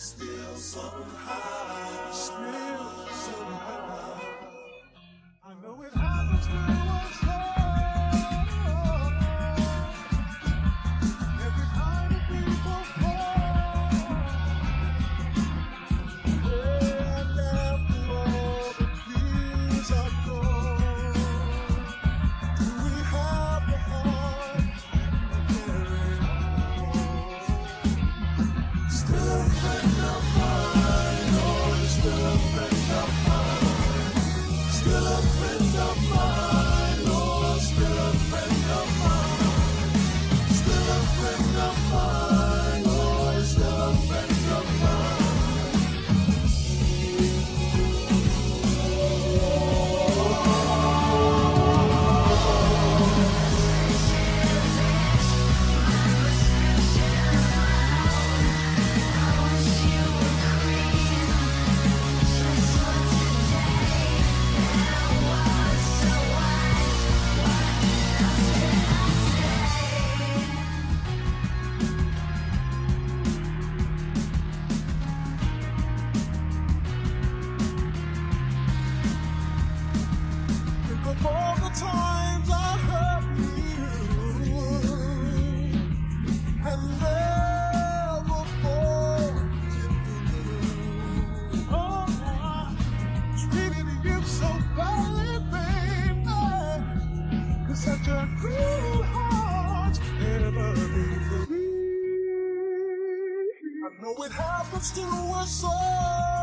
still so high. Still such a cruel heart never be free. I know it happens to us all.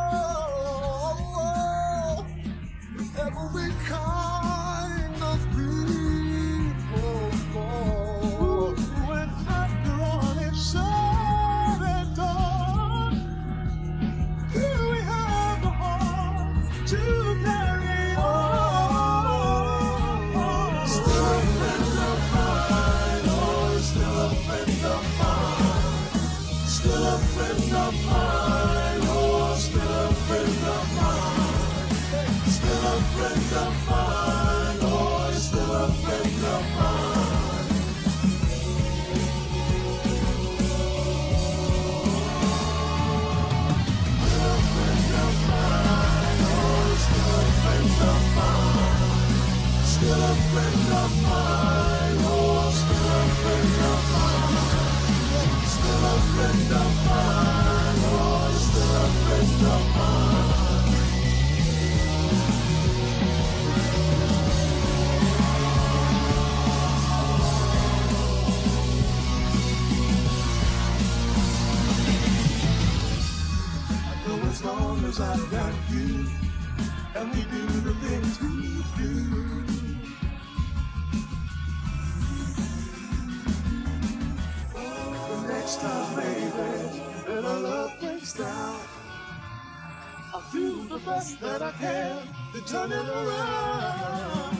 Friend of mine, oh, still a friend of mine. Still a friend of mine, oh, still a friend of mine. Still a friend of mine, oh, still a friend of mine. Still a friend of mine, oh, still a friend of mine. As long as I've got you, and we do the things we do. Next baby, that our love breaks down, I'll do the best that I can. To turn it around.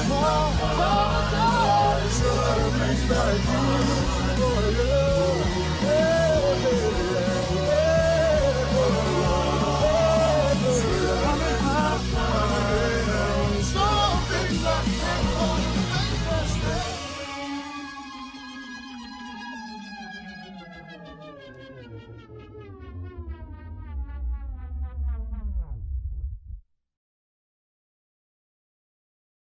I'm Lord, Lord, Lord, Lord,